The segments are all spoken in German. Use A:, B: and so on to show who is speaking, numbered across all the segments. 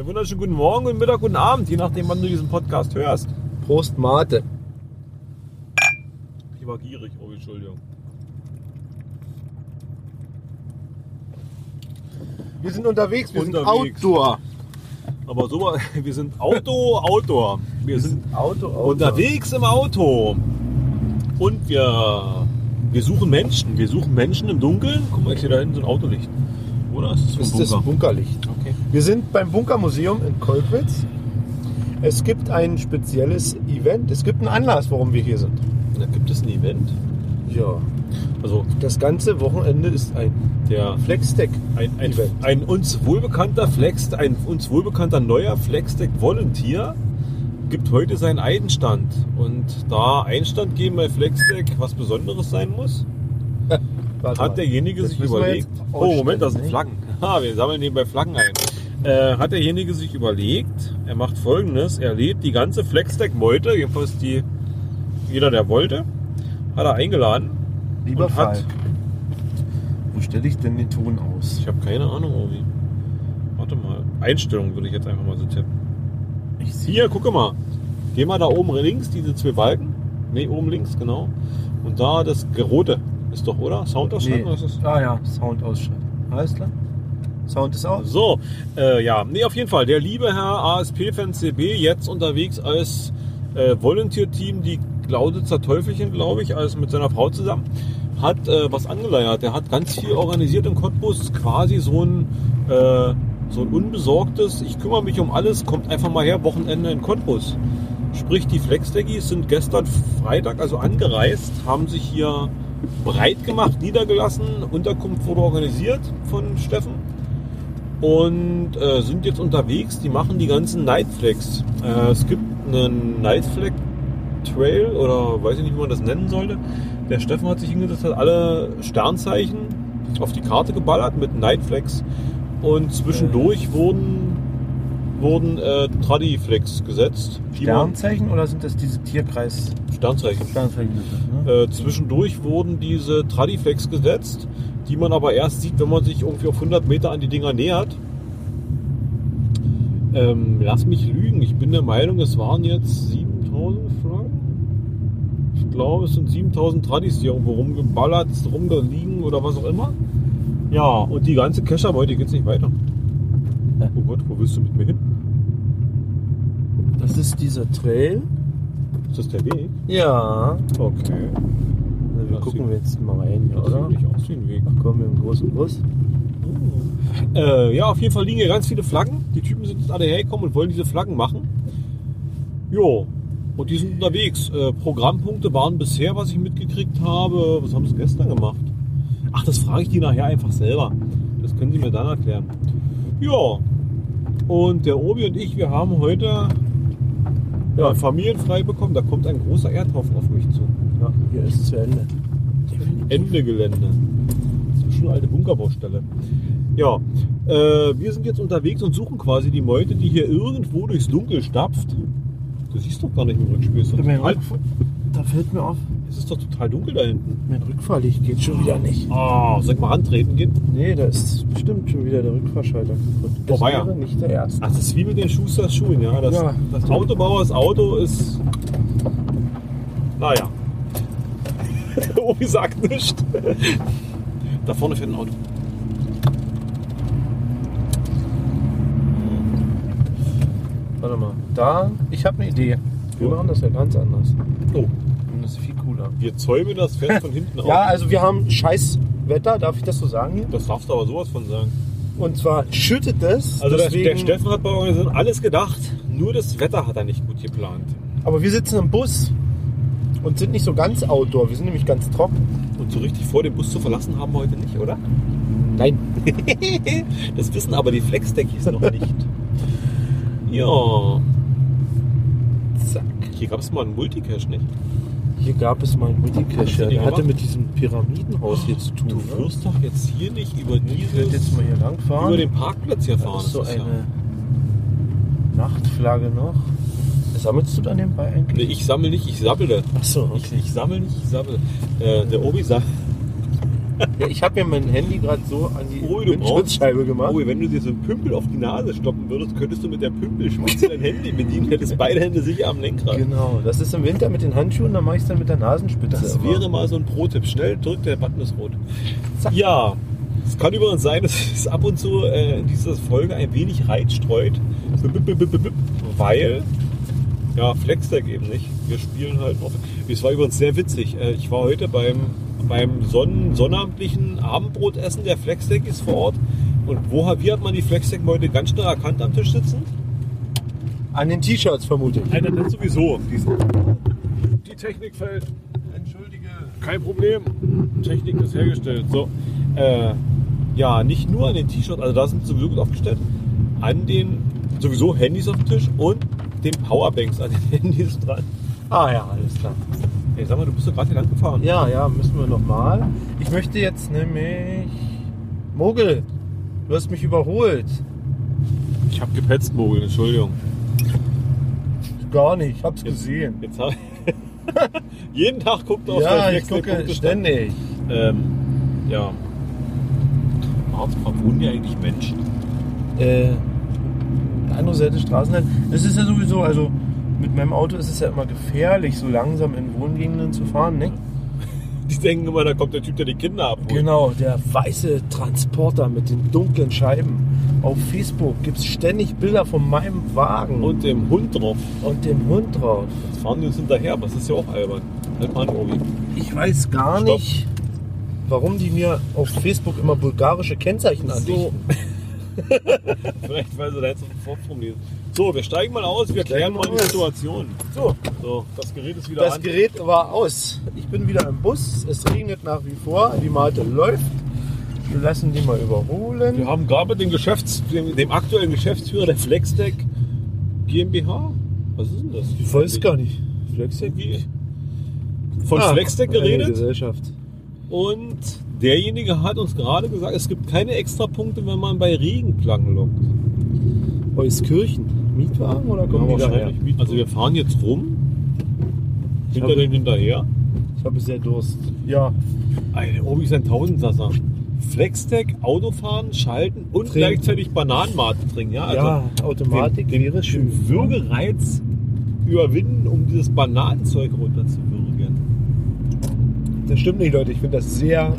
A: Einen wunderschönen guten Morgen, guten Mittag, guten Abend, je nachdem, wann du diesen Podcast hörst.
B: Prost Mate.
A: Ich war gierig, oh, Entschuldigung.
B: Wir sind unterwegs, wir
A: Unterwegs.
B: sind Outdoor.
A: Aber so, war- wir sind Auto, Outdoor. Wir sind
B: Auto, Auto.
A: unterwegs im Auto. Und wir, wir suchen Menschen. Wir suchen Menschen im Dunkeln. Guck mal, ich sehe da hinten so ein Autolicht. Oder? Ist
B: Das ist das Bunkerlicht. Wir sind beim Bunkermuseum in Kolkwitz. Es gibt ein spezielles Event. Es gibt einen Anlass, warum wir hier sind.
A: Da gibt es ein Event.
B: Ja.
A: Also
B: Das ganze Wochenende ist ein
A: der
B: Flexdeck.
A: ein, ein,
B: Event.
A: ein uns wohlbekannter Flex, ein uns wohlbekannter neuer Flexdeck Volunteer gibt heute seinen Einstand. Und da Einstand geben bei Flexdeck was Besonderes sein muss, hat derjenige sich überlegt. Oh, Moment, das sind Flaggen. Ha, wir sammeln nebenbei Flaggen ein. Äh, hat derjenige sich überlegt, er macht folgendes: Er lädt die ganze Flexdeck-Meute, jedenfalls die, jeder, der wollte, hat er eingeladen.
B: Lieber
A: und hat-
B: wo stelle ich denn den Ton aus?
A: Ich habe keine Ahnung, Obi. Warte mal. Einstellungen würde ich jetzt einfach mal so tippen.
B: Ich sehe.
A: Hier, gucke mal. Geh mal da oben links, diese zwei Balken. Ne, oben links, genau. Und da das rote ist doch, oder? Soundausschalten?
B: Nee.
A: oder ist das?
B: Ah ja, Sound ausschalten. Alles klar. Sound ist aus.
A: So, äh, ja, nee, auf jeden Fall. Der liebe Herr ASP-Fan CB, jetzt unterwegs als äh, Volunteer-Team, die Glauditzer Teufelchen, glaube ich, als mit seiner Frau zusammen, hat äh, was angeleiert. Der hat ganz viel organisiert im Cottbus, quasi so ein, äh, so ein unbesorgtes, ich kümmere mich um alles, kommt einfach mal her, Wochenende in Cottbus. Sprich, die Flexdeggis sind gestern Freitag also angereist, haben sich hier breit gemacht, niedergelassen. Unterkunft wurde organisiert von Steffen und äh, sind jetzt unterwegs. Die machen die ganzen Nightflags. Äh, es gibt einen Nightflag Trail oder weiß ich nicht, wie man das nennen sollte. Der Steffen hat sich hingesetzt, hat alle Sternzeichen auf die Karte geballert mit Nightflags und zwischendurch wurden wurden äh, Tradiflex gesetzt.
B: Sternzeichen oder sind das diese Tierkreis?
A: Sternzeichen.
B: Sternzeichen sind das, ne?
A: Äh, zwischendurch wurden diese Tradiflex gesetzt, die man aber erst sieht, wenn man sich irgendwie auf 100 Meter an die Dinger nähert. Ähm, lass mich lügen, ich bin der Meinung, es waren jetzt 7000 Flaggen. Ich glaube, es sind 7000 Tradis, die irgendwo rumgeballert, rumgeliegen oder was auch immer. Ja, und die ganze Kescherbeute geht's nicht weiter. Oh Gott, wo willst du mit mir hin?
B: Das ist dieser Trail.
A: Ist das der Weg?
B: Ja.
A: Okay.
B: Also wir
A: Das
B: gucken wir jetzt mal rein
A: Das
B: oder?
A: sieht nicht aus wie ein Weg.
B: Kommen wir im großen Bus.
A: Äh, ja, auf jeden Fall liegen hier ganz viele Flaggen. Die Typen sind jetzt alle hergekommen und wollen diese Flaggen machen. Jo, und die sind unterwegs. Äh, Programmpunkte waren bisher, was ich mitgekriegt habe. Was haben sie gestern gemacht? Ach, das frage ich die nachher einfach selber. Das können sie mir dann erklären. Ja, und der Obi und ich, wir haben heute ja, familienfrei bekommen. Da kommt ein großer Erdhaufen auf mich zu.
B: Ja, hier ist es zu Ende.
A: Ende Gelände. Das ist schon eine alte Bunkerbaustelle. Ja, äh, wir sind jetzt unterwegs und suchen quasi die Meute, die hier irgendwo durchs Dunkel stapft. Du siehst doch gar nicht im Rückspiel.
B: Da fällt mir auf,
A: es ist doch total dunkel da hinten.
B: mein Rückfahrlicht geht schon wieder nicht.
A: Ah, soll ich mal rantreten gehen?
B: Nee, da ist bestimmt schon wieder der Rückfahrschalter kaputt. Das
A: Oh, weia.
B: wäre nicht der erste.
A: Ach, das ist wie mit den Schusters Schuhen, ja. Das,
B: Ja.
A: das Autobauers Auto ist. Naja. Obi sagt nichts. Da vorne fährt ein Auto.
B: Warte mal. Da, ich habe eine Idee. Wir
A: Ja.
B: machen das ja ganz anders.
A: Oh,
B: Und das ist viel cooler.
A: Wir zäumen das Pferd von hinten auf.
B: Ja, also wir haben scheiß Wetter, darf ich das so sagen hier?
A: Das darfst du aber sowas von sagen.
B: Und zwar schüttet es.
A: Also der,
B: deswegen,
A: der Steffen hat bei Organisation alles gedacht, nur das Wetter hat er nicht gut geplant.
B: Aber wir sitzen im Bus und sind nicht so ganz outdoor. Wir sind nämlich ganz trocken.
A: Und so richtig vor, den Bus zu verlassen haben wir heute nicht, oder?
B: Nein.
A: Das wissen aber die Flexdeckies noch nicht. Ja,
B: Zack.
A: hier gab es mal einen Multicache, nicht?
B: Hier gab es mal einen
A: den
B: Der hatte mit diesem Pyramidenhaus hier zu tun.
A: Du
B: ne?
A: wirst doch jetzt hier nicht über
B: Ich
A: dieses,
B: jetzt mal hier lang fahren.
A: über den Parkplatz hier fahren.
B: ist so
A: Das ist ja-
B: eine Nachtflagge noch. Sammelst du dann den Ball
A: Nee,
B: eigentlich?
A: ich sammle nicht, ich sabbele.
B: Achso,
A: Ich, ich sammle nicht, ich sabbele. Äh, der Obi sagt,
B: Ja, ich habe mir mein Handy gerade so an die
A: du
B: Windschutzscheibe gemacht.
A: Obi, wenn du dir so einen Pümpel auf die Nase stoppen würdest, könntest du mit der Pümpelspitze dein Handy bedienen, hättest beide Hände sicher am Lenkrad.
B: Genau, das ist im Winter mit den Handschuhen, dann mache ich es dann mit der Nasenspitze.
A: Das
B: immer.
A: wäre mal so ein Pro-Tipp. Schnell drückt, der Button ist rot.
B: Zack.
A: Ja, es kann übrigens sein, dass es ab und zu äh, in dieser Folge ein wenig Reiz streut. Weil, ja, Flexdeck eben nicht. Wir spielen halt noch. Es war übrigens sehr witzig. Äh, Ich war heute beim, beim Sonnen, sonnabendlichen Abendbrotessen der Flexdeck ist vor Ort. Und wo wie hat man die Flexdeck heute ganz schnell erkannt am Tisch sitzen?
B: An den T-Shirts vermute ich.
A: Alter, das sowieso. Die Technik fällt.
B: Entschuldige.
A: Kein Problem. Technik ist hergestellt. So. Äh, ja, nicht nur an den T-Shirts, also da sind sie sowieso gut aufgestellt, an den sowieso Handys auf dem Tisch und den Powerbanks an den Handys dran.
B: Ah ja, alles klar.
A: Ey, sag mal, du bist doch gerade hier lang gefahren.
B: Ja, ja, müssen wir nochmal. Ich möchte jetzt nämlich... Mogel, du hast mich überholt.
A: Ich habe gepetzt, Mogel, Entschuldigung.
B: Gar nicht, ich hab's
A: Jetzt-
B: gesehen.
A: Jetzt hab Jeden Tag guckt er auf
B: Ja, ich gucke
A: Flexdeck-Punktestand.
B: ständig.
A: Ähm, ja. Warum wohnen die eigentlich Menschen?
B: Äh, andere Seite Straßenland. Es ist ja sowieso, also mit meinem Auto ist es ja immer gefährlich, so langsam in Wohngegenden zu fahren, ne?
A: Die denken immer, da kommt der Typ, der die Kinder abholt.
B: Genau, der weiße Transporter mit den dunklen Scheiben. Auf Facebook gibt es ständig Bilder von meinem Wagen
A: Und dem Hund drauf.
B: und dem Hund drauf.
A: Jetzt fahren die uns hinterher, aber das ist ja auch albern. Halt mal an, Obi.
B: Ich weiß gar
A: Stopp.
B: nicht, warum die mir auf Facebook immer bulgarische Kennzeichen andichten.
A: Vielleicht, weil sie da jetzt sofort formulieren. So, wir steigen mal aus, wir klären mal die
B: aus.
A: Situation.
B: So,
A: So, das Gerät ist wieder
B: das
A: an.
B: Gerät war aus. Ich bin wieder im Bus. Es regnet nach wie vor. Die Mate läuft. Wir lassen die mal überholen.
A: Wir haben gerade den Geschäfts-, dem, dem aktuellen Geschäftsführer der Flexdeck GmbH. Was ist denn das?
B: Ich weiß gar nicht. Flexdeck?
A: Wie- Von
B: Ah,
A: Flexdeck
B: eine
A: geredet
B: Gesellschaft.
A: und derjenige hat uns gerade gesagt, es gibt keine Extrapunkte, wenn man bei Regenplanken lockt.
B: Euskirchen. Mietwagen oder kommen die daher?
A: wahrscheinlich Miet- Also wir fahren jetzt rum, hinter dem hinterher.
B: Ich habe sehr Durst. Ja,
A: Alter, Obi ist ein Tausendsasser. Flexdeck, Autofahren, schalten und
B: Trinken.
A: gleichzeitig Bananenmate trinken. Ja, also
B: ja Automatik
A: den,
B: wäre
A: den
B: schön.
A: Würgereiz überwinden, um dieses Bananenzeug runterzuwürgen.
B: Das stimmt nicht, Leute. Ich finde das sehr,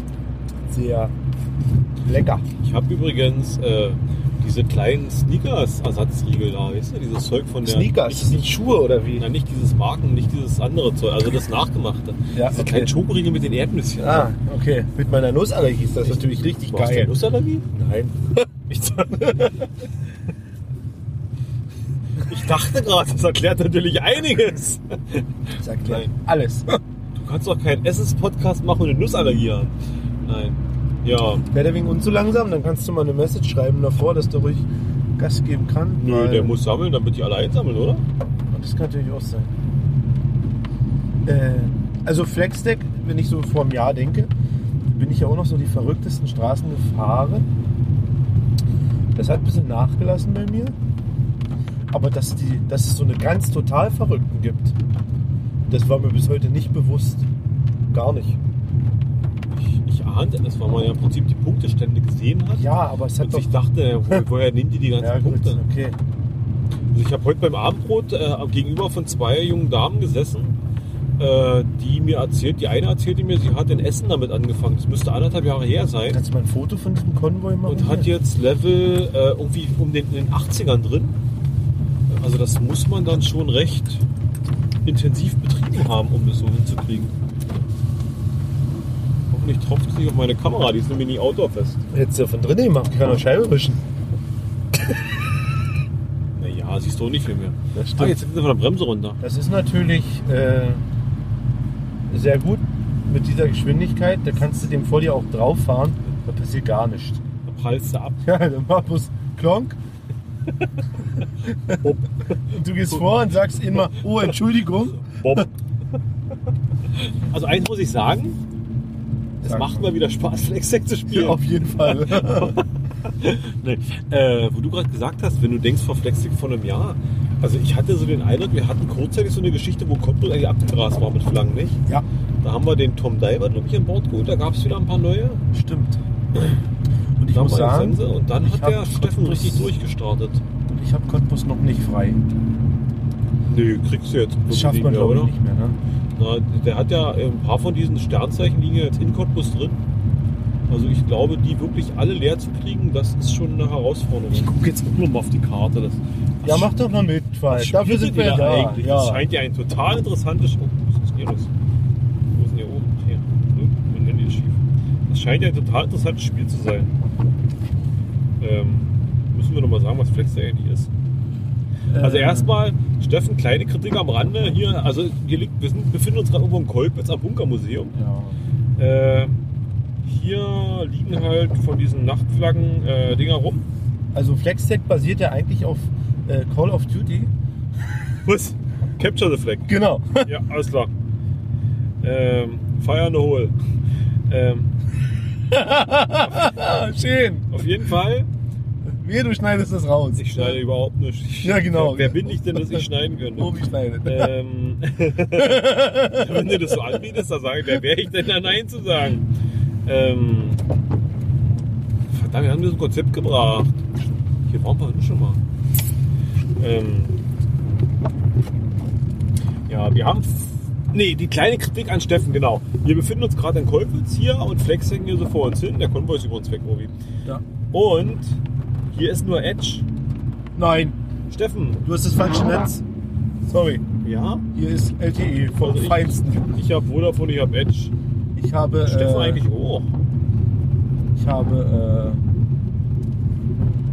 B: sehr lecker.
A: Ich habe übrigens äh, diese kleinen Sneakers-Ersatzriegel da, weißt du, dieses Zeug von der...
B: Sneakers,
A: Nicht,
B: das sind Schuhe oder wie?
A: Nein, nicht dieses Marken, nicht dieses andere Zeug, also das Nachgemachte.
B: Ja,
A: diese
B: okay.
A: kleinen Schokoriegel mit den Erdnüsschen.
B: Ah, okay. Mit meiner Nussallergie ist das natürlich richtig
A: Du hast eine
B: geil.
A: Nussallergie?
B: Nein.
A: Ich, ich dachte gerade, das erklärt natürlich einiges.
B: Das erklärt
A: Nein.
B: alles.
A: Du kannst doch keinen Essenspodcast machen und eine Nussallergie haben. Nein. Ja,
B: Wäre der wegen uns zu langsam, dann kannst du mal eine Message schreiben davor, dass der ruhig Gas geben kann.
A: nö, der muss sammeln, damit die alle einsammeln, oder?
B: Das kann natürlich auch sein. Äh, also Flexdeck, wenn ich so vor einem Jahr denke, bin ich ja auch noch so die verrücktesten Straßen gefahren. Das hat ein bisschen nachgelassen bei mir. Aber dass, die, dass es so eine ganz total Verrückten gibt, das war mir bis heute nicht bewusst. Gar nicht.
A: Ich, ich ahnte es, weil man ja im Prinzip die Punktestände gesehen hat.
B: Ja, aber es hat
A: Und
B: doch...
A: sich dachte, wo, woher nehmen die die ganzen
B: ja, gut,
A: Punkte?
B: okay.
A: Also ich habe heute beim Abendbrot äh, gegenüber von zwei jungen Damen gesessen, äh, die mir erzählt, die eine erzählte mir, sie hat in Essen damit angefangen. Das müsste anderthalb Jahre her sein.
B: Kannst du mal ein Foto von diesem Konvoi machen?
A: Und hat jetzt Level äh, irgendwie um den, in den 80ern drin. Also das muss man dann schon recht intensiv betrieben haben, um das so hinzukriegen. Hoffentlich tropft es nicht auf meine Kamera, die ist nämlich nie outdoorfest.
B: Hättest du ja von drinnen gemacht, kann auch Scheibe wischen.
A: Naja, siehst du auch nicht viel mehr.
B: Das
A: Ah, jetzt sind sie von der Bremse runter.
B: Das ist natürlich äh, sehr gut mit dieser Geschwindigkeit. Da kannst du dem vor dir auch drauf fahren. Da passiert gar nichts.
A: Da prallst du ab.
B: Ja, dann mach bloß Klonk. Du gehst vor und sagst immer, oh, Entschuldigung.
A: Bob. Also eins muss ich sagen, es macht
B: mal.
A: wieder Spaß, Flexdeck zu spielen.
B: Auf jeden Fall.
A: Nee. Äh, wo du gerade gesagt hast, wenn du denkst vor Flexdeck vor einem Jahr. Also ich hatte so den Eindruck, wir hatten kurzzeitig so eine Geschichte, wo Cottbus eigentlich abgegrast war mit Flaggen, nicht?
B: ja,
A: Da haben wir den Tom Diver, glaube ich, an Bord geholt. Da gab es wieder ein paar neue.
B: stimmt. Und ich
A: Da
B: muss sagen,
A: Sense. Und dann hat der Steffen
B: Cottbus-
A: richtig durchgestartet.
B: ich ich habe Cottbus noch nicht frei.
A: Nö, kriegst du jetzt.
B: Das schafft man, glaube ich, nicht mehr. Ne?
A: Na, der hat ja ein paar von diesen Sternzeichen liegen ja jetzt in Cottbus drin. Also ich glaube, die wirklich alle leer zu kriegen, das ist schon eine Herausforderung. Ich gucke jetzt nur mal auf die Karte. Das,
B: Ja, mach doch mal mit, weil dafür sind wir da.
A: eigentlich. Das
B: Ja.
A: scheint ja ein total interessantes. Oh, was ist denn hier los? Wo ist denn hier oben? Hier. Mein Handy ist schief. Das scheint ja ein total interessantes Spiel zu sein. Ähm, müssen wir noch mal sagen, was Flex eigentlich ist. Also
B: Äh,
A: erstmal, Steffen, kleine Kritik am Rande. Hier, also hier liegt, wir sind, befinden uns gerade irgendwo im Kolpitz am Bunkermuseum.
B: Ja.
A: Äh, hier liegen halt von diesen Nachtflaggen äh, Dinger rum.
B: Also FlexTech basiert ja eigentlich auf äh, Call of Duty.
A: Was? Capture the Flag.
B: Genau.
A: Ja, alles klar. Ähm, Fire in the Hole. Ähm,
B: Schön.
A: auf jeden Fall.
B: Wie du schneidest das raus.
A: Ich schneide überhaupt nicht. Ich,
B: Ja, genau.
A: Wer, bin ich denn, dass ich schneiden könnte?
B: Obi schneidet.
A: Ähm, wenn du das so anbietest, dann sage ich, wer wäre ich denn da Nein zu sagen? Ähm, verdammt, wir haben das Konzept gebracht. Hier waren wir schon mal. Ähm, ja, wir haben. Nee, die kleine Kritik an Steffen, genau. Wir befinden uns gerade in Kolpitz hier und Flex hängen hier so vor uns hin. Der Konvoi ist übrigens weg, Obi.
B: Ja.
A: Und hier ist nur Edge.
B: Nein,
A: Steffen,
B: du hast das falsche Netz. Sorry.
A: ja?
B: Hier ist LTE vom
A: Also ich-
B: Feinsten.
A: Ich habe Vodafone, ich habe Edge.
B: Ich habe.
A: Steffen
B: äh,
A: eigentlich auch.
B: Ich habe.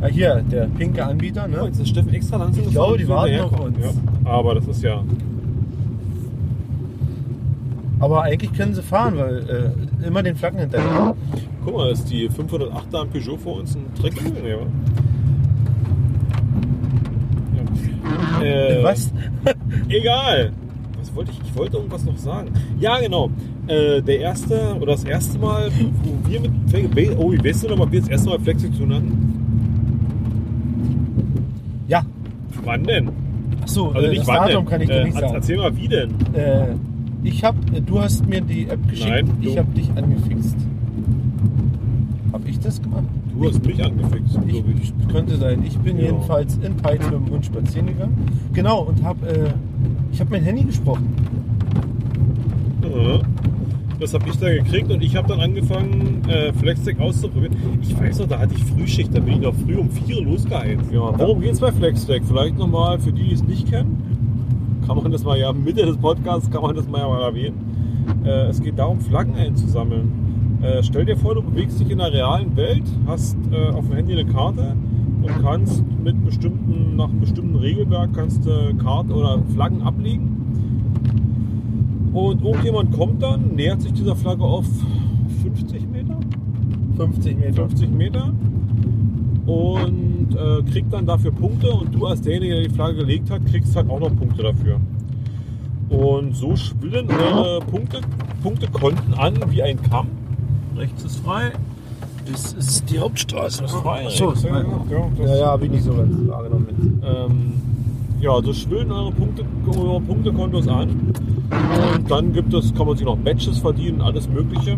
B: Äh, ah, hier, der pinke Anbieter,
A: Oh,
B: ne?
A: jetzt ist Steffen extra langsam
B: Ich glaube, die
A: gefahren,
B: warten
A: bis wir
B: auf uns.
A: Ja, aber das ist ja.
B: Aber eigentlich können sie fahren, weil äh, immer den Flaggen hinterher.
A: Guck mal, ist die 508 da am Peugeot vor uns ein wa? ja. äh,
B: Was?
A: Egal. Was wollte ich? Ich wollte irgendwas noch sagen. Ja, genau. Äh, der erste oder das erste Mal, wo wir mit Oh, wie weißt du noch mal, wir das erste Mal Flex zu tun hatten?
B: Ja.
A: Wann denn?
B: Achso,
A: Also
B: äh,
A: nicht
B: das
A: wann
B: Datum
A: denn?
B: kann ich dir
A: äh,
B: nicht sagen.
A: Erzähl mal, wie denn?
B: Äh, ich hab, äh, du hast mir die App geschickt,
A: Nein, du.
B: ich habe dich angefixt. Hab ich das gemacht?
A: Du hast mich angefixt,
B: Ich,
A: glaube ich.
B: könnte sein. Ich bin
A: Ja.
B: jedenfalls in mit dem Hund spazieren gegangen. Genau, und hab, äh, ich habe mein Handy gesprochen.
A: Ja. Das habe ich da gekriegt und ich habe dann angefangen, äh, Flextech auszuprobieren. Ich weiß noch, da hatte ich Frühschicht, da bin ich noch früh um 4 Uhr losgeheizt. Ja, worum geht's bei Flextech? Vielleicht nochmal für die, die es nicht kennen. Kann man das mal ja, Mitte des Podcasts kann man das mal ja mal erwähnen. Äh, es geht darum, Flaggen einzusammeln. Äh, stell dir vor, du bewegst dich in der realen Welt, hast äh, auf dem Handy eine Karte und kannst mit bestimmten, nach einem bestimmten Regelwerk kannst du Karten oder Flaggen ablegen. Und irgendjemand kommt dann, nähert sich dieser Flagge auf 50 Meter,
B: 50 Meter.
A: 50 Meter und äh, kriegt dann dafür Punkte und du als derjenige, der die Flagge gelegt hat, kriegst halt auch noch Punkte dafür. Und so schwillen eure Punkte, Punktekonten an wie ein Kamm. Rechts ist frei.
B: Das ist die Hauptstraße.
A: Das ist frei.
B: Achso,
A: rechts,
B: ist frei.
A: Ja, das
B: Ja, ja, habe ich nicht so ganz wahrgenommen. Mit.
A: Ähm, ja, so schwillen eure, Punkte, eure Punktekontos an. Und dann gibt es, kann man sich noch Badges verdienen, alles Mögliche.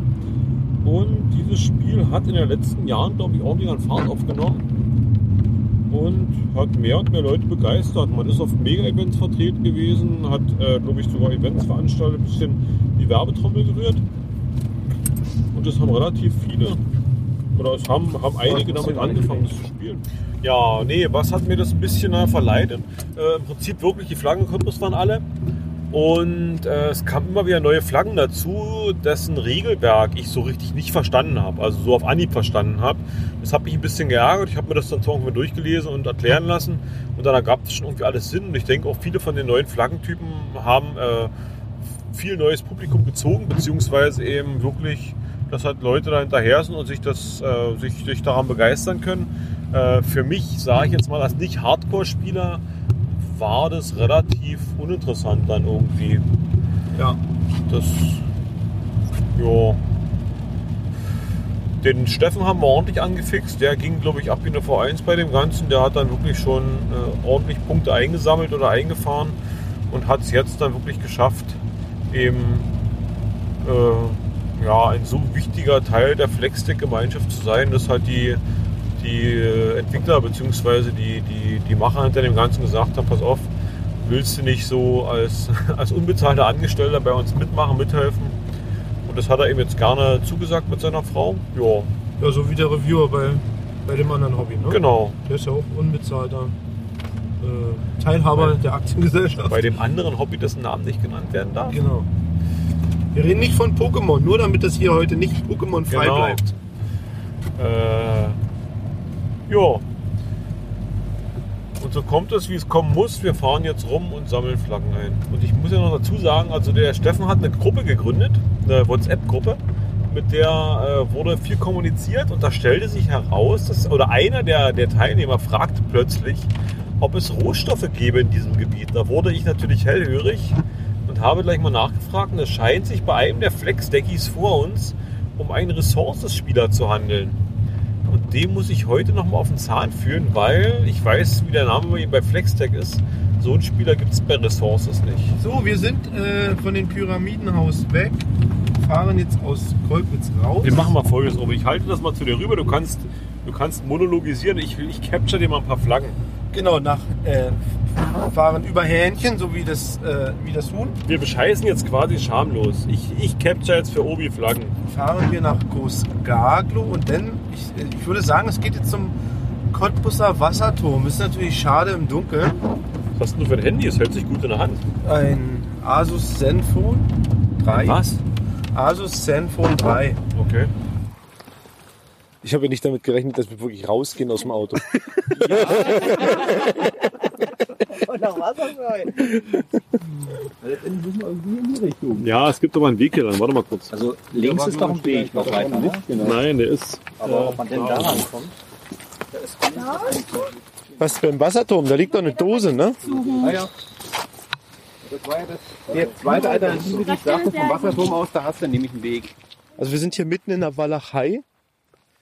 A: Und dieses Spiel hat in den letzten Jahren, glaube ich, ordentlich an Fahrt aufgenommen. Und hat mehr und mehr Leute begeistert. Man ist auf Mega-Events vertreten gewesen, hat, äh, glaube ich, sogar Events veranstaltet, ein bisschen die Werbetrommel gerührt. Und es haben relativ viele, oder es haben, haben einige damit angefangen, das zu spielen. Ja, nee, was hat mir das ein bisschen äh, verleitet? Äh, Im Prinzip wirklich, die Flaggenkompos waren alle. Und äh, es kamen immer wieder neue Flaggen dazu, dessen Regelwerk ich so richtig nicht verstanden habe. Also so auf Anhieb verstanden habe. Das hat mich ein bisschen geärgert. Ich habe mir das dann zwar irgendwie durchgelesen und erklären lassen. Und dann ergab es schon irgendwie alles Sinn. Und ich denke auch viele von den neuen Flaggentypen haben äh, viel neues Publikum gezogen, beziehungsweise eben wirklich, dass halt Leute da hinterher sind und sich, das, äh, sich, sich daran begeistern können. Äh, für mich, sage ich jetzt mal, als nicht Hardcore-Spieler, war das relativ uninteressant dann irgendwie.
B: Ja.
A: Das, ja. Den Steffen haben wir ordentlich angefixt. Der ging, glaube ich, ab wie eine V1 bei dem Ganzen. Der hat dann wirklich schon äh, ordentlich Punkte eingesammelt oder eingefahren und hat es jetzt dann wirklich geschafft, eben äh, ja, ein so wichtiger Teil der Flexdeck-Gemeinschaft zu sein, dass halt die, die äh, Entwickler bzw. Die, die, die Macher hinter dem Ganzen gesagt haben, pass auf, willst du nicht so als, als unbezahlter Angestellter bei uns mitmachen, mithelfen? Und das hat er eben jetzt gerne zugesagt mit seiner Frau. Ja,
B: Ja, so wie der Reviewer bei, bei dem anderen Hobby, ne?
A: genau.
B: Der ist ja auch unbezahlter äh, Teilhaber der Aktiengesellschaft.
A: Bei dem anderen Hobby, dessen Namen nicht genannt werden darf.
B: Genau. Wir reden nicht von Pokémon, nur damit das hier heute nicht Pokémon frei
A: Genau.
B: bleibt.
A: Äh, ja. Und so kommt es, wie es kommen muss. Wir fahren jetzt rum und sammeln Flaggen ein. Und ich muss ja noch dazu sagen, also der Steffen hat eine Gruppe gegründet, eine WhatsApp-Gruppe, mit der äh, wurde viel kommuniziert und da stellte sich heraus, dass, oder einer der, der Teilnehmer fragte plötzlich, ob es Rohstoffe gäbe in diesem Gebiet. Da wurde ich natürlich hellhörig und habe gleich mal nachgefragt und es scheint sich bei einem der Flex-Deckies vor uns um einen Ressourcespieler zu handeln. Und dem muss ich heute noch mal auf den Zahn führen, weil ich weiß, wie der Name bei ihm bei Flextech ist. So einen Spieler gibt es bei Ressources nicht.
B: So, wir sind äh, von den Pyramidenhaus weg, fahren jetzt aus Kolkwitz raus.
A: Wir machen mal folgendes, Obi. Ich halte das mal zu dir rüber. Du kannst, du kannst monologisieren. Ich, ich capture dir mal ein paar Flaggen.
B: Genau, nach äh, fahren über Hähnchen, so wie das, äh, wie das Huhn.
A: Wir bescheißen jetzt quasi schamlos. Ich, ich capture jetzt für Obi Flaggen.
B: Fahren wir nach Großgaglo und dann, ich, ich würde sagen, es geht jetzt zum Cottbusser Wasserturm. Ist natürlich schade im Dunkeln.
A: Was hast du für ein Handy? Es hält sich gut in der Hand.
B: Ein Asus Zenfone 3. Asus Zenfone 3.
A: Okay.
B: Ich habe nicht damit gerechnet, dass wir wirklich rausgehen aus dem Auto.
A: Ja, es gibt aber einen Weg hier dann. Warte mal kurz.
C: Also links ist doch ein Weg noch weiter, ne?
A: Nein, der ist.
C: Aber ob man denn da rankommt?
B: Was für ein Wasserturm? Da liegt doch eine Dose, ne?
C: Ah ja. Das war ja das, der zweite Alternative, die ich sagte, vom Wasserturm aus, da hast du nämlich einen Weg.
B: Also wir sind hier mitten in der Walachei.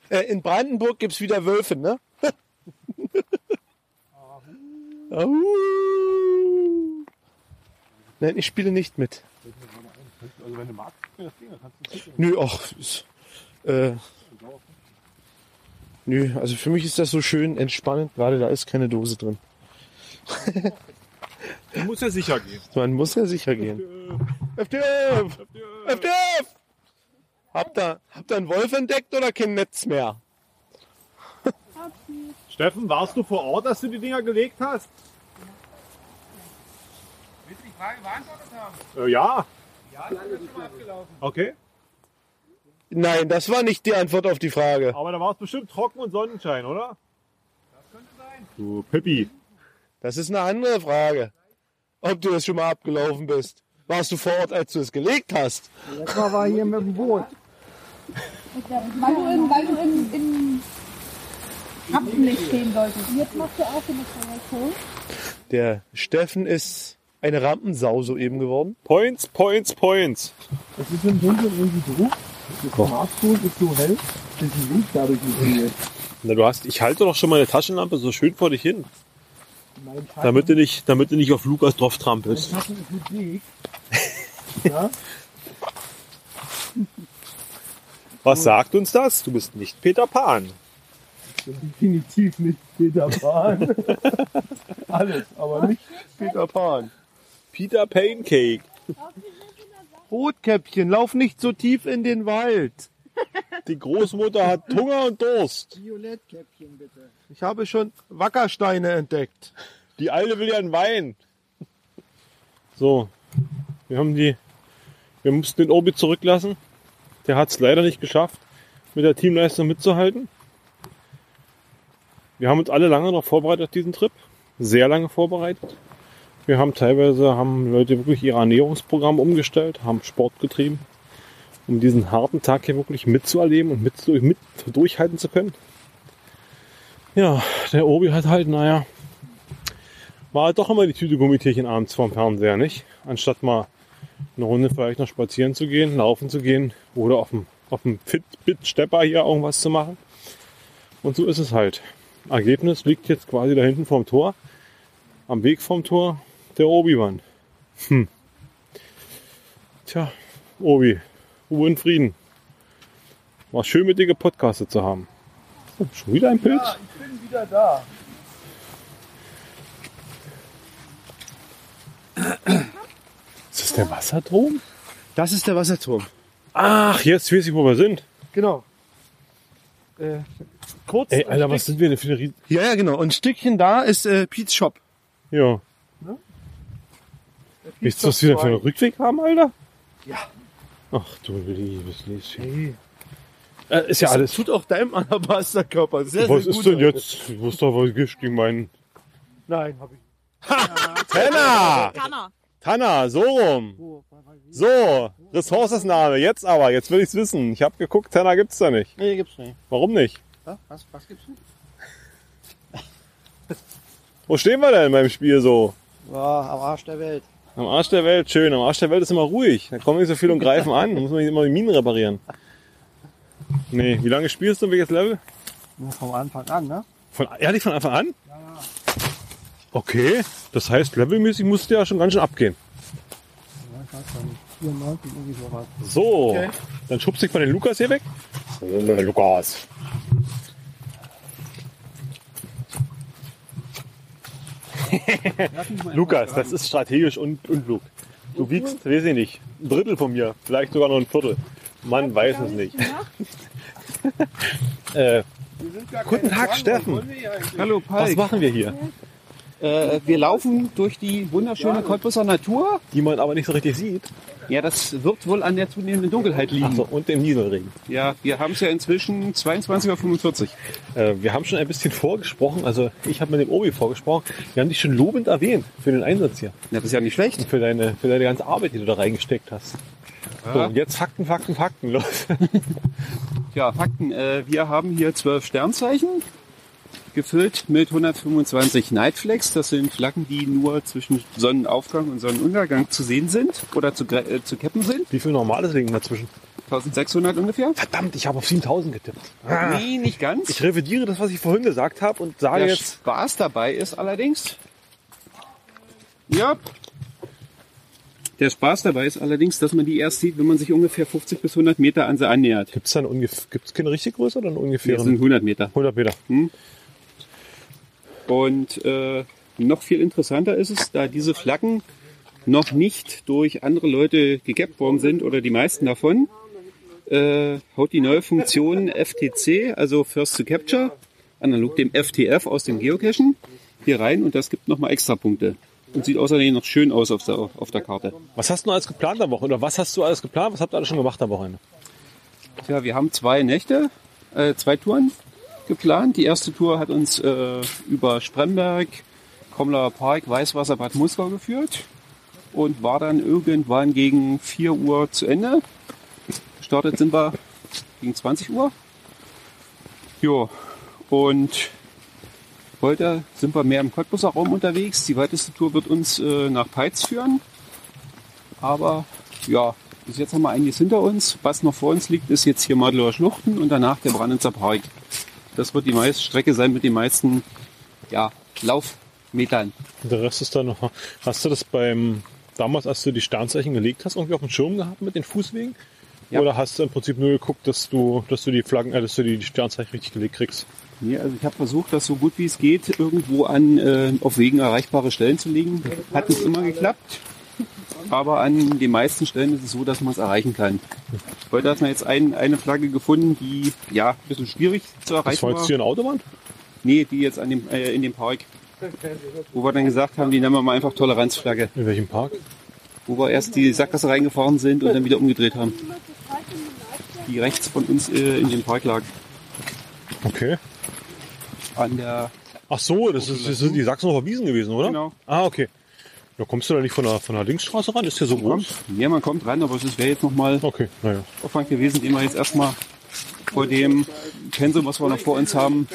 B: Äh, in Brandenburg gibt es wieder Wölfe, ne? Nein, ich spiele nicht mit.
A: Also wenn du magst, das Ding, kannst du
B: Nö, ach, ist, äh, nö, also für mich ist das so schön entspannend, gerade da ist keine Dose drin.
A: Du musst ja sicher gehen.
B: Man muss ja sicher gehen. FDF! FDF! Habt ihr, habt ihr einen Wolf entdeckt oder kein Netz mehr?
A: Steffen, warst du vor Ort, dass du die Dinger gelegt hast?
C: Willst du die Frage beantwortet haben?
A: Äh, ja.
C: Ja, das ist schon mal abgelaufen.
A: Okay.
B: Nein, das war nicht die Antwort auf die Frage.
A: Aber da war es bestimmt trocken und Sonnenschein, oder? Das könnte sein. Du Pippi.
B: Das ist eine andere Frage. Ob du das schon mal abgelaufen bist. Warst du vor Ort, als du es gelegt hast?
D: Das war, war hier mit dem Boot.
E: Weil du in, weil du in, in Rampenlicht stehen solltest. Jetzt machst du auch eine Projektion.
B: Der Steffen ist eine Rampensau soeben geworden.
A: Points, Points, Points.
D: Es ist im Dunkeln irgendwie Druck. Das Smartphone ist so hell, dass die Licht dadurch nicht wird.
A: Na, du hast, ich halte doch schon meine Taschenlampe so schön vor dich hin, damit du nicht, damit du nicht auf Lukas drauf trampelst.
D: ist mit. Ja?
A: Was sagt uns das? Du bist nicht Peter Pan.
D: Definitiv nicht Peter Pan. Alles, aber nicht Peter Pan.
A: Peter Pancake.
B: Rotkäppchen, lauf nicht so tief in den Wald.
A: Die Großmutter hat Hunger und Durst.
D: Violettkäppchen bitte.
B: Ich habe schon Wackersteine entdeckt.
A: Die Alte will ja einen Wein. So, wir haben die, wir mussten den Obi zurücklassen. Der hat es leider nicht geschafft, mit der Teamleistung mitzuhalten. Wir haben uns alle lange noch vorbereitet auf diesen Trip. Sehr lange vorbereitet. Wir haben teilweise, haben Leute wirklich ihr Ernährungsprogramm umgestellt, haben Sport getrieben, um diesen harten Tag hier wirklich mitzuerleben und mit, mit durchhalten zu können. Ja, der Obi hat halt, naja, war halt doch immer die Tüte Gummitierchen abends vorm Fernseher, nicht? Anstatt mal eine Runde vielleicht noch spazieren zu gehen, laufen zu gehen oder auf dem, auf dem Fitbit-Stepper hier irgendwas zu machen. Und so ist es halt. Ergebnis liegt jetzt quasi da hinten vorm Tor, am Weg vom Tor der Obi-Wan. Hm. Tja, Obi, Ruhe und Frieden. War schön mit dir gepodcastet zu haben. Schon wieder ein Pilz?
B: Ja, ich bin wieder da.
A: Ist das der Wasserturm?
B: Das ist der Wasserturm.
A: Ach, jetzt weiß ich, wo wir sind.
B: Genau. Äh, kurz.
A: Ey, Alter, was sind wir denn für eine Riesen...
B: Ja, ja, genau. Und ein Stückchen da ist äh, Pete's Shop.
A: Ja. Weißt du, was wir denn für einen Rückweg haben, Alter?
B: Ja.
A: Ach du liebes Lieschen.
B: Hey.
A: Äh, ist ja alles.
B: Tut auch deinem Alabasterkörper sehr,
A: Was
B: sehr
A: ist
B: gut.
A: denn
B: Leute.
A: jetzt? Ich wusste doch, was ich gegen meinen...
B: Nein, hab ich.
A: Tenna!
E: Kann er.
A: Tanna, so rum. So, Ressourcensname, jetzt aber, jetzt will ich's wissen. Ich habe geguckt, Tenna gibt's da nicht.
B: Nee, gibt's nicht.
A: Warum nicht?
B: Was, was gibt's nicht?
A: Wo stehen wir denn beim Spiel so?
B: Ja, am Arsch der Welt.
A: Am Arsch der Welt, schön. Am Arsch der Welt ist immer ruhig. Da kommen nicht so viele und greifen an. Da muss man nicht immer die Minen reparieren. Nee, wie lange spielst du? Welches Level?
B: Nur vom Anfang an, ne?
A: Von, ehrlich von Anfang an? Okay, das heißt, levelmäßig musst du ja schon ganz schön abgehen.
B: Ja, ich weiß nicht. 94, irgendwie sowas.
A: So,
B: Okay.
A: dann schubst dich mal den Lukas hier weg. Äh, Lukas. Lukas, das ist strategisch und unklug. Du wiegst, weiß ich nicht, ein Drittel von mir, vielleicht sogar noch ein Viertel. Man weiß es nicht. äh, guten Tag, Steffen.
C: Hallo
A: Was
C: Palk.
A: machen wir hier?
C: Äh, wir laufen durch die wunderschöne Cottbusser Natur.
A: Die man aber nicht so richtig sieht.
C: Ja, das wird wohl an der zunehmenden Dunkelheit liegen.
A: Ach so, und dem Nieselregen.
C: Ja, wir haben es ja inzwischen 22.45 Uhr.
A: Äh, wir haben schon ein bisschen vorgesprochen, also ich habe mit dem Obi vorgesprochen. Wir haben dich schon lobend erwähnt für den Einsatz hier.
C: Ja, das ist ja nicht schlecht.
A: Und für deine, für deine ganze Arbeit, die du da reingesteckt hast. So, und jetzt Fakten, Fakten, Fakten. Los.
C: Ja, Fakten. Äh, wir haben hier zwölf Sternzeichen, gefüllt mit 125 Nightflags. Das sind Flaggen, die nur zwischen Sonnenaufgang und Sonnenuntergang zu sehen sind oder zu, äh, zu cappen sind.
A: Wie viel normales liegen dazwischen?
C: 1600 ungefähr.
A: Verdammt, ich habe auf 7000 getippt.
C: Nee, nicht ganz.
A: Ich revidiere das, was ich vorhin gesagt habe und sage
C: Der
A: jetzt,
C: Spaß dabei ist allerdings. Ja. Der Spaß dabei ist allerdings, dass man die erst sieht, wenn man sich ungefähr 50 bis 100 Meter an sie annähert.
A: gibt es da eine ungef gibt's keine richtige Größe oder eine
C: Das sind 100 Meter.
A: 100 Meter.
C: Und äh, noch viel interessanter ist es, da diese Flaggen noch nicht durch andere Leute gegappt worden sind oder die meisten davon, äh, haut die neue Funktion FTC, also First to Capture, analog dem FTF aus dem Geocachen, hier rein und das gibt nochmal extra Punkte. Und sieht außerdem noch schön aus auf der, auf der Karte.
A: Was hast du alles geplant am Wochenende? Oder was hast du alles geplant? Was habt ihr alles schon gemacht am Wochenende?
C: Tja, wir haben zwei Nächte, äh, zwei Touren geplant. Die erste Tour hat uns äh, über Spremberg, Kommler Park, Weißwasser, Bad Muskau geführt und war dann irgendwann gegen 4 Uhr zu Ende. Gestartet sind wir gegen 20 Uhr. Jo, und heute sind wir mehr im Cottbusser Raum unterwegs. Die weiteste Tour wird uns äh, nach Peitz führen. Aber ja, bis jetzt haben wir einiges hinter uns. Was noch vor uns liegt, ist jetzt hier Madlower Schluchten und danach der Brandnitzer Park. Das wird die meiste Strecke sein mit den meisten ja, Laufmetern.
A: Der Rest ist dann noch. Hast du das beim damals, als du die Sternzeichen gelegt hast, irgendwie auf dem Schirm gehabt mit den Fußwegen?
C: Ja.
A: Oder hast du im Prinzip nur geguckt, dass du, dass du die Flaggen, äh, dass du die Sternzeichen richtig gelegt kriegst?
C: Nee, also ich habe versucht, das so gut wie es geht irgendwo an äh, auf Wegen erreichbare Stellen zu legen. Hat nicht immer geklappt. Aber an den meisten Stellen ist es so, dass man es erreichen kann. Heute hat man jetzt ein, eine Flagge gefunden, die ja ein bisschen schwierig zu
A: Das
C: erreichen
A: war
C: war.
A: jetzt hier eine Autobahn?
C: Nee, die jetzt an dem, äh, in dem Park. Wo wir dann gesagt haben, die nennen wir mal einfach Toleranzflagge.
A: In welchem Park?
C: Wo wir erst die Sackgasse reingefahren sind und dann wieder umgedreht haben. Die rechts von uns äh, in dem Park lag.
A: Okay.
C: An der,
A: Ach so, das, ist, das sind die Sachsenhofer Wiesen gewesen, oder?
C: Genau.
A: Ah, okay. Da kommst du da nicht von der, von der Linksstraße ran? Ist der so groß?
C: ja, man kommt ran, aber es wäre jetzt nochmal
A: Okay, naja.
C: Aufwand gewesen, den wir jetzt erstmal vor dem Pensum, was wir noch vor uns haben,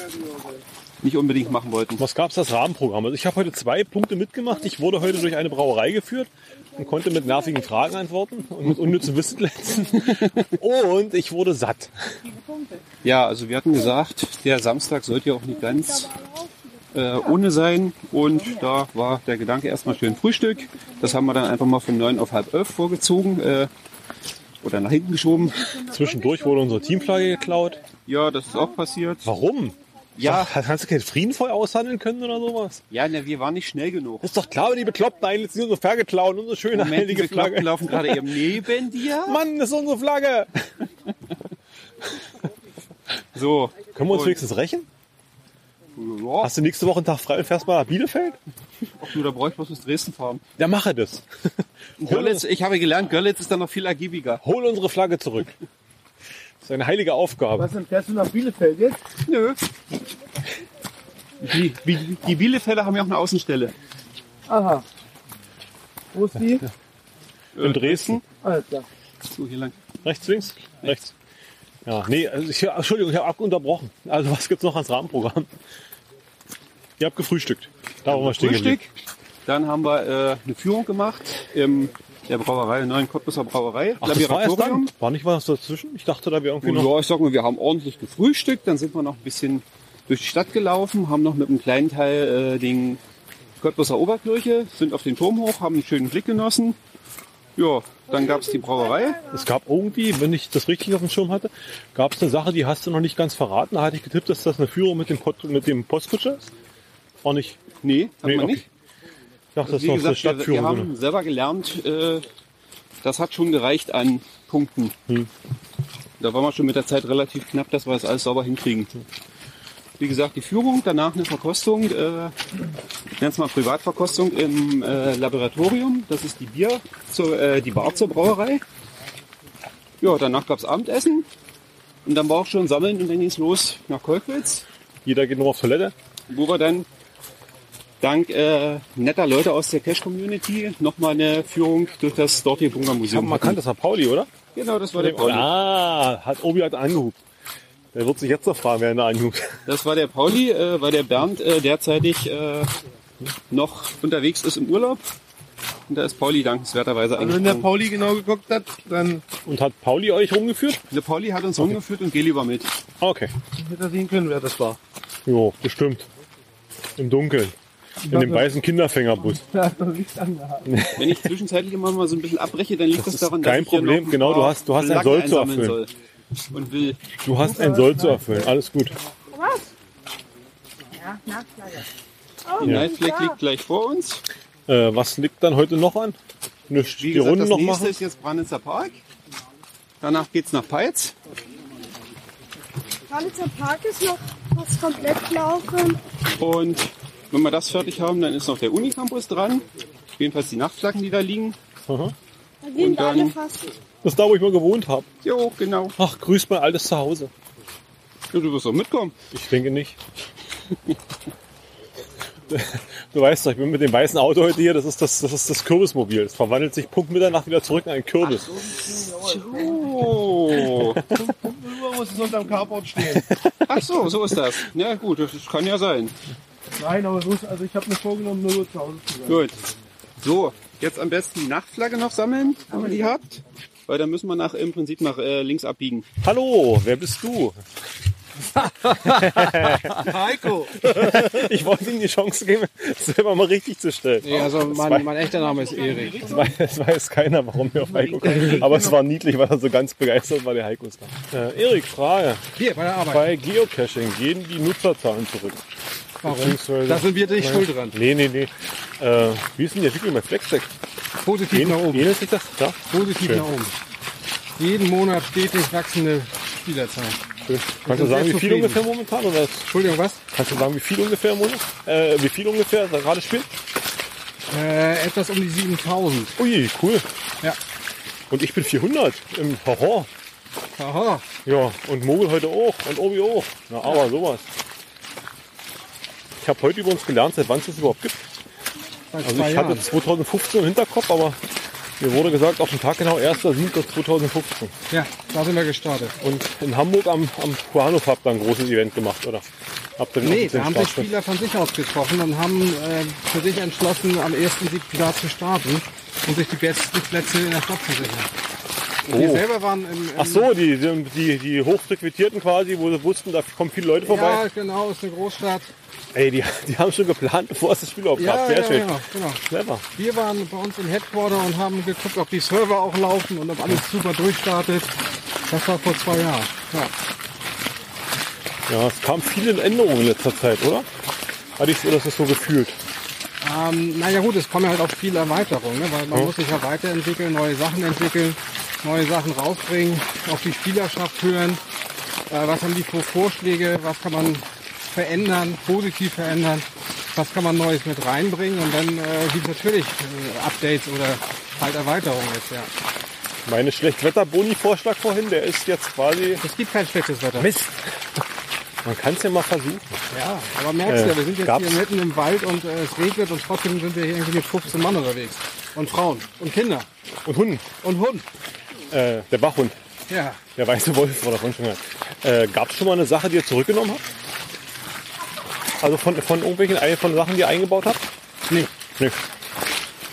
C: nicht unbedingt machen wollten.
A: Was gab's das Rahmenprogramm? Also ich habe heute zwei Punkte mitgemacht. Ich wurde heute durch eine Brauerei geführt und konnte mit nervigen Fragen antworten und mit unnützen Wissen glänzen. Und ich wurde satt.
C: Ja, also wir hatten gesagt, der Samstag sollte ja auch nicht ganz äh, ohne sein. Und da war der Gedanke erstmal schön Frühstück. Das haben wir dann einfach mal von neun auf halb elf vorgezogen äh, oder nach hinten geschoben.
A: Zwischendurch wurde unsere Teamflagge geklaut.
C: Ja, das ist auch passiert.
A: Warum?
C: Ja,
A: Sag, Hast du keinen Frieden vorher aushandeln können oder sowas?
C: ja, ne, wir waren nicht schnell genug.
A: Ist doch klar, wenn die Bekloppten eigentlich sind unsere Flagge klauen, unsere schöne
C: Moment,
A: heilige
C: Glocken
A: Flagge.
C: laufen gerade eben neben dir.
A: Mann, das ist unsere Flagge.
C: So.
A: Können wir uns
C: Und-
A: wenigstens rächen?
C: Ja,
A: Hast du nächste Woche einen Tag frei und fährst mal nach Bielefeld?
C: ach du, da brauche ich bloß bis Dresden fahren.
A: Ja, mache das.
C: Görlitz, ich habe gelernt, Görlitz ist dann noch viel ergiebiger.
A: Hol unsere Flagge zurück. Das ist eine heilige Aufgabe.
B: Was denn, fährst du nach Bielefeld jetzt?
C: Nö. Die, die, die Bielefelder haben ja auch eine Außenstelle.
B: Aha. Wo ist die?
A: In Dresden?
B: Alles klar.
C: So, hier lang.
A: Rechts, links? Rechts. Ja, nee, also ich, Entschuldigung, ich habe unterbrochen. Also was gibt's noch ans Rahmenprogramm? Ihr habt gefrühstückt. Da waren wir stehen
C: Frühstück.
A: geblieben.
C: Dann haben wir äh, eine Führung gemacht im der Brauerei, der neuen Cottbusser Brauerei.
A: Ach, das war erst dann? War nicht was dazwischen? Ich dachte, da wäre irgendwie noch...
C: Ja, ich sag mal, wir haben ordentlich gefrühstückt, dann sind wir noch ein bisschen durch die Stadt gelaufen, haben noch mit einem kleinen Teil äh, den Cottbusser Oberkirche, sind auf den Turm hoch, haben einen schönen Blick genossen. Ja, dann gab's die Brauerei.
A: Es gab irgendwie, wenn ich das richtig auf dem Schirm hatte, gab es eine Sache, die hast du noch nicht ganz verraten. Da hatte ich getippt, dass das eine Führung mit dem, Pot, mit dem Postkutscher ist. War nicht.
C: Nee, hat
A: Nee,
C: man
A: okay.
C: nicht.
A: Ich dachte, das
C: Wie
A: war so eine
C: gesagt, wir, wir
A: Stadtführung.
C: haben selber gelernt, äh, das hat schon gereicht an Punkten.
A: Hm.
C: Da waren wir schon mit der Zeit relativ knapp, dass wir das alles sauber hinkriegen. Wie gesagt, die Führung, danach eine Verkostung, äh, nenne es mal Privatverkostung im äh, Laboratorium. Das ist die Bier, zur, äh, die Bar zur Brauerei. Ja, danach gab's Abendessen. Und dann war auch schon Sammeln und dann ging's los nach Kolkwitz
A: Jeder geht nur auf Toilette.
C: wo wir dann dank äh, netter Leute aus der Cash-Community nochmal eine Führung durch das dortige Bunkermuseum
A: mal erkannt, das war Pauli, oder?
C: Genau, das war der Pauli.
A: Ah, hat Obi hat angehupt. Der wird sich jetzt noch fragen, wer ihn da angehupt.
C: Das war der Pauli, äh, weil der Bernd äh, derzeitig äh, noch unterwegs ist im Urlaub. Und da ist Pauli dankenswerterweise
B: Also wenn der. Pauli genau geguckt hat, dann
A: Und hat Pauli euch rumgeführt?
C: Der Pauli hat uns rumgeführt und Geli war mit.
A: Okay.
B: hätte er sehen können, wer das war.
A: Jo, bestimmt. Im Dunkeln. In dem weißen Kinderfängerbus.
C: Wenn ich zwischenzeitlich immer mal so ein bisschen abbreche, dann liegt das,
A: ist
C: daran,
A: kein
C: dass ich hier
A: Problem.
C: noch ein
A: Genau,
C: paar
A: du hast- du hast ein Soll zu erfüllen.
C: soll. Und will.
A: Du hast ein Soll zu erfüllen. Alles gut.
E: Ja, Nachflagge.
C: Die Nightflag liegt gleich vor uns.
A: Äh, was liegt dann heute noch an? Eine,
C: Wie
A: die
C: gesagt,
A: Runde
C: das
A: noch
C: nächste
A: machen?
C: ist jetzt Branitzer Park. Danach geht's nach Peitz.
F: Kalitzer Park ist noch fast komplett laufen.
C: Und wenn wir das fertig haben, dann ist noch der Unicampus dran. Jedenfalls die Nachtflaggen, die da liegen.
F: Da sind
C: dann-
F: alle fast.
A: Das ist da, wo ich mal gewohnt habe.
C: Jo, genau.
A: Ach, grüß mein altes Zuhause.
C: Ja, du wirst doch mitkommen.
A: Ich denke nicht. Du weißt doch, ich bin mit dem weißen Auto heute hier, das ist das, das, ist das Kürbismobil. Es verwandelt sich Punkt Mitternacht wieder zurück in einen Kürbis.
C: Oh.
B: Über muss es unterm Carport stehen.
C: Ach so, so ist das. Ja gut, das kann ja sein.
B: Nein, aber so ist, also ich habe mir vorgenommen, nur zu Hause zu sein.
C: Gut. So, jetzt am besten die Nachtflagge noch sammeln, wenn ihr die habt. Weil dann müssen wir nach, im Prinzip nach äh, links abbiegen.
A: Hallo, wer bist du?
B: Heiko!
A: Ich wollte ihm die Chance geben, selber mal richtig zu stellen.
G: Nee, also mein, mein echter Name ist Erik.
A: Es weiß, weiß keiner, warum wir auf Heiko kommen. Aber es war niedlich, weil er so ganz begeistert war, der Heiko ist da. Äh, Erik, Frage.
G: Hier, bei der Arbeit.
A: Bei Geocaching gehen die Nutzerzahlen zurück.
G: Warum? Da sind wir nicht schuld dran.
A: Nee, nee, nee. Äh, wie ist denn die Entwicklung bei Flexdeck?
G: Positiv nach oben.
A: Sich das? Ja?
G: Positiv
A: Schön.
G: nach oben. Jeden Monat stetig wachsende Spielerzahl.
A: Schön. Kannst du sagen, wie viel ungefähr momentan? Oder
G: Entschuldigung, was?
A: kannst du sagen, wie viel ungefähr im Monat? Äh, wie viel ungefähr gerade spielt?
G: Äh, etwas um die 7000.
A: Ui, cool.
G: Ja.
A: Und ich bin 400 im Horror.
G: Aha.
A: Ja, und Mogel heute auch und Obi auch. Na, aber sowas. Ich habe heute übrigens gelernt, seit wann es das überhaupt gibt.
G: Seit
A: Also ich hatte
G: Jahren.
A: 2015 im Hinterkopf, aber mir wurde gesagt, auf den Tag genau 1.7.2015.
G: Ja, da sind wir gestartet.
A: Und in Hamburg am, am Bahnhof habt ihr ein großes Event gemacht, oder? Habt ihr
G: Nee, da haben sich Spieler von sich aus getroffen und haben äh, für sich entschlossen, am 1.7. da zu starten und sich die besten Plätze in der Stadt zu sichern.
A: Oh.
G: selber waren im, im
A: Ach so, die, die, die, die hochfrequentierten quasi, wo sie wussten, da kommen viele Leute vorbei.
G: Ja, genau, ist eine Großstadt.
A: Ey, die, die haben schon geplant, bevor es das Spiel überhaupt
G: Ja.
A: Sehr
G: ja,
A: schön.
G: ja, genau.
A: Clever.
G: Wir waren bei uns im Headquarter und haben geguckt, ob die Server auch laufen und ob alles super durchstartet. Das war vor zwei Jahren. Ja.
A: Ja, es kamen viele Änderungen in letzter Zeit, oder? Hatte ich so, das ist so gefühlt.
G: Ähm, naja gut, es kommen halt auch viele Erweiterungen, ne? weil man
A: Ja.
G: muss sich ja weiterentwickeln, neue Sachen entwickeln, neue Sachen rausbringen, auf die Spielerschaft hören. Äh, was haben die für Vorschläge, was kann man verändern, positiv verändern, was kann man Neues mit reinbringen und dann äh, gibt es natürlich äh, Updates oder halt Erweiterungen jetzt, ja.
A: Meine Schlechtwetter-Boni-Vorschlag vorhin, der ist jetzt quasi.
G: Es gibt kein schlechtes Wetter.
A: Mist! Man kann es ja mal versuchen.
G: Ja, aber merkst du
A: Äh,
G: ja, wir sind jetzt
A: gab's?
G: hier mitten im Wald und äh, es regnet und trotzdem sind wir hier irgendwie mit 15 Mann unterwegs. Und Frauen und Kinder
A: Und Hunden.
G: und Hund.
A: Äh, der Bachhund.
G: Ja,
A: Der weiße Wolf war davon schon gehört. Äh, Gab es schon mal eine Sache, die ihr zurückgenommen habt? Also von, von irgendwelchen ein- von Sachen, die ihr eingebaut habt?
G: Nee.
A: Nee.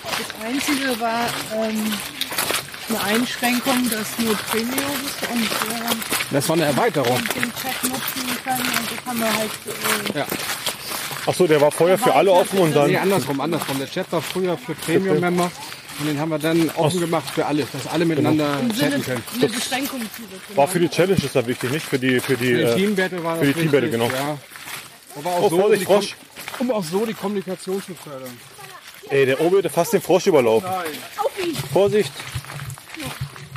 E: Das Einzige war ähm, eine Einschränkung, dass nur Premium ist und äh,
G: das war eine Erweiterung.
E: und den Chat nutzen können. Und das haben wir halt äh,
G: Ja.
A: Ach so, der war vorher für alle offen und dann.
G: Nee, andersrum, andersrum. Der Chat war früher für Premium-Member und den haben wir dann offen gemacht für alle, dass alle miteinander
E: im Sinne
G: chatten können.
E: eine Beschränkung zugefügt.
A: War für die Challenge ist da wichtig, nicht? Für die, für die,
G: Für die
A: äh,
G: Teamwerte war das
A: für die Teamwerte,
G: wichtig,
A: genau.
G: Ja. Aber auch
A: Oh,
G: so,
A: Vorsicht,
G: um, die Kom-
A: Frosch.
G: um auch so die Kommunikation zu fördern.
A: Ey, der Obi hätte fast den Frosch überlaufen. Vorsicht!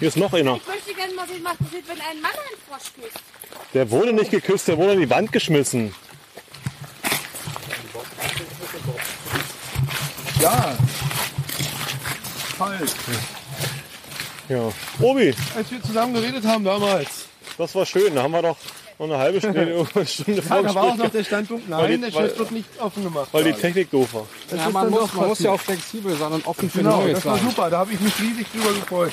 A: Hier ist noch einer.
F: Ich möchte gerne mal sehen, was passiert, wenn ein Mann einen Frosch küsst.
A: Der wurde nicht geküsst, der wurde an die Wand geschmissen.
B: Ja. Falsch.
A: Ja. Obi,
B: Als wir zusammen geredet haben damals.
A: das war schön. Da haben wir doch noch eine halbe Stunde, eine Stunde
B: Ja, da war auch noch der Standpunkt, nein,
A: die-
B: der Chat wird nicht offen gemacht.
A: weil die. Technik doof war.
B: Das
G: Ja, man muss, man muss ja auch flexibel sein und offen für
B: Genau,
G: Neues
B: das war
G: sein.
B: super, da habe ich mich riesig drüber gefreut.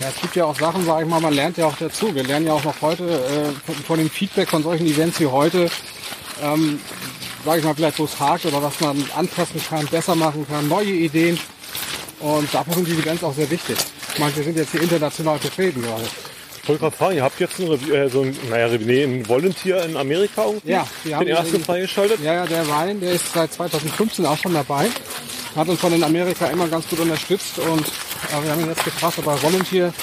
G: Ja, es gibt ja auch Sachen, sage ich mal, man lernt ja auch dazu. Wir lernen ja auch noch heute äh, von, von dem Feedback von solchen Events wie heute, ähm, sage ich mal, vielleicht wo es hakt oder was man anpassen kann, besser machen kann, neue Ideen. Und dafür sind die Events auch sehr wichtig. Ich meine, wir sind jetzt hier international vertreten gerade.
A: Ich wollte gerade fragen, ihr habt jetzt ein, Rev- äh, so ein, naja, nee, ein Volunteer in Amerika irgendwie?
G: Ja, wir haben
A: den ersten freigeschaltet?
G: Ja, ja, der Ryan, der ist seit 2015 auch schon dabei. Hat uns von in Amerika immer ganz gut unterstützt und äh, wir haben ihn jetzt gefragt, ob er Volunteer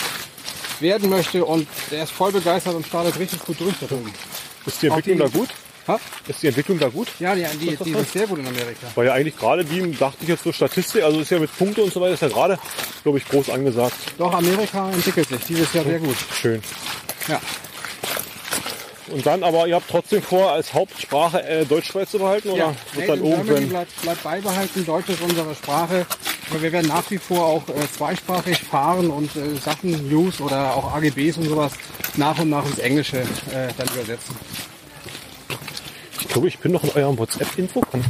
G: werden möchte und der ist voll begeistert und startet richtig gut durch da drüben.
A: Ist die Entwicklung
G: Auch
A: da
G: die-
A: gut?
G: Ha?
A: Ist die Entwicklung da gut?
G: Ja, die, die, die sind sehr gut in Amerika.
A: Weil ja eigentlich gerade die, dachte ich jetzt so Statistik, also ist ja mit Punkte und so weiter, ist ja gerade, glaube ich, groß angesagt.
G: Doch, Amerika entwickelt sich dieses Jahr sehr gut.
A: Schön.
G: Ja.
A: Und dann aber, ihr habt trotzdem vor, als Hauptsprache äh, Deutsch beizubehalten oder wird
G: Made
A: dann irgendwann...
G: bleibt, bleibt beibehalten. Deutsch ist unsere Sprache. Aber wir werden nach wie vor auch äh, zweisprachig fahren und äh, Sachen, News oder auch AGBs und sowas nach und nach ins Englische äh, dann übersetzen.
A: Ich glaube, ich bin noch in eurem WhatsApp-Infokanal.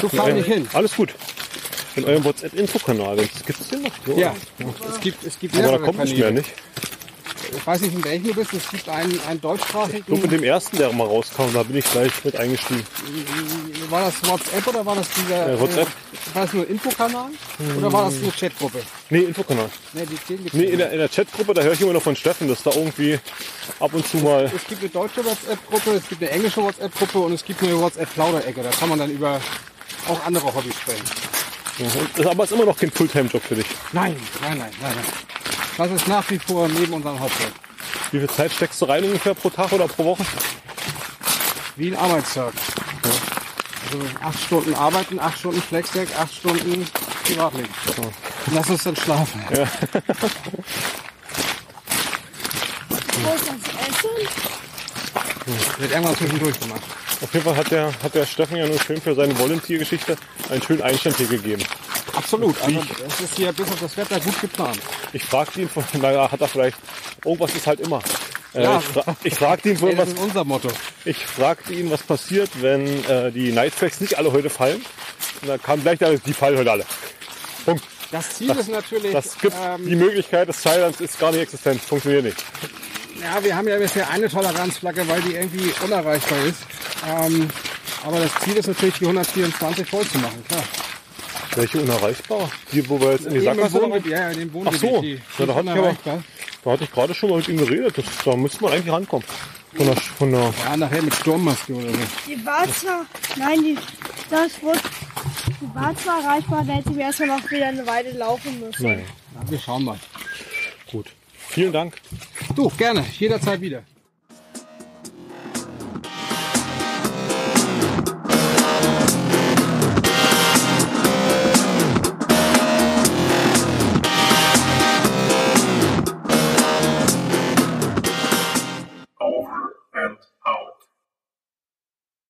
G: So fahr nicht hin.
A: Alles gut. In eurem WhatsApp-Infokanal. Gibt es den noch?
G: Ja, es gibt, es gibt
A: Aber da kommt nicht mehr,
G: Kanäle.
A: nicht?
G: Ich weiß nicht, in welchem du bist. Es gibt einen, einen deutschsprachigen.
A: Ich glaube, mit dem ersten, der mal rauskam, da bin ich gleich mit eingestiegen.
G: War das WhatsApp oder war das dieser
A: Ja, WhatsApp.
G: Äh, war das nur Infokanal? Oder war das eine Chatgruppe?
A: Nee, Infokanal.
G: Nee, die,
A: Nee,
G: nicht.
A: in der, in der Chatgruppe, da höre ich immer noch von Steffen, dass da irgendwie ab und zu mal...
G: Es gibt eine deutsche WhatsApp-Gruppe, es gibt eine englische WhatsApp-Gruppe und es gibt eine WhatsApp-Plauderecke. Da kann man dann über auch andere Hobbys sprechen.
A: Das aber ist immer noch kein Fulltime-Job für dich.
G: Nein, nein, nein, nein, nein. Das ist nach wie vor neben unserem Hauptjob.
A: Wie viel Zeit steckst du rein ungefähr pro Tag oder pro Woche?
G: Wie ein Arbeitstag. Also acht Stunden arbeiten, acht Stunden Flexdeck, acht Stunden Privatleben. Lass uns dann schlafen.
F: Das Essen?
G: Wird irgendwann zwischendurch gemacht.
A: Auf jeden Fall hat der, hat der Steffen ja nur schön für seine Volunteer-Geschichte einen schönen Einstand hier gegeben.
G: Absolut. Also es ist hier bis auf das Wetter gut geplant.
A: Ich fragte ihn, von, naja, hat er vielleicht, irgendwas ist halt immer. Äh,
G: Ja.
A: ich, fra ich fragte ihn, vorhin,
G: Das
A: was,
G: ist unser Motto.
A: ich fragte ihn, was passiert, wenn äh, die Nightfacts nicht alle heute fallen. Und dann kam gleich der, die fallen heute alle. Punkt.
G: Das Ziel ist natürlich,
A: Das gibt die
G: ähm,
A: Möglichkeit des Silence ist gar nicht existent. Funktioniert nicht.
G: ja, wir haben ja bisher eine Toleranzflagge, weil die irgendwie unerreichbar ist. Ähm, aber das Ziel ist natürlich, die 124 voll zu machen, klar.
A: Welche unerreichbar? Die, wo wir jetzt in die
G: Eben
A: Sackgasse
G: Wohngebiet, ja, ja, in dem Wohngebiet.
A: Ach so.
G: die,
A: Ja,
G: die
A: da
G: ist
A: hatte ich aber-. Da hatte ich gerade schon mal mit ihm geredet. Das, da müsste man eigentlich rankommen. Von der, von der,
G: Ja, nachher mit Sturmmaske oder so.
F: Die war zwar, nein, die, das wurde, die war zwar erreichbar, da hätte wir erstmal noch wieder eine Weile laufen müssen.
A: nein,
G: Ja, wir schauen mal.
A: gut. Vielen Dank.
G: Du, gerne, jederzeit wieder.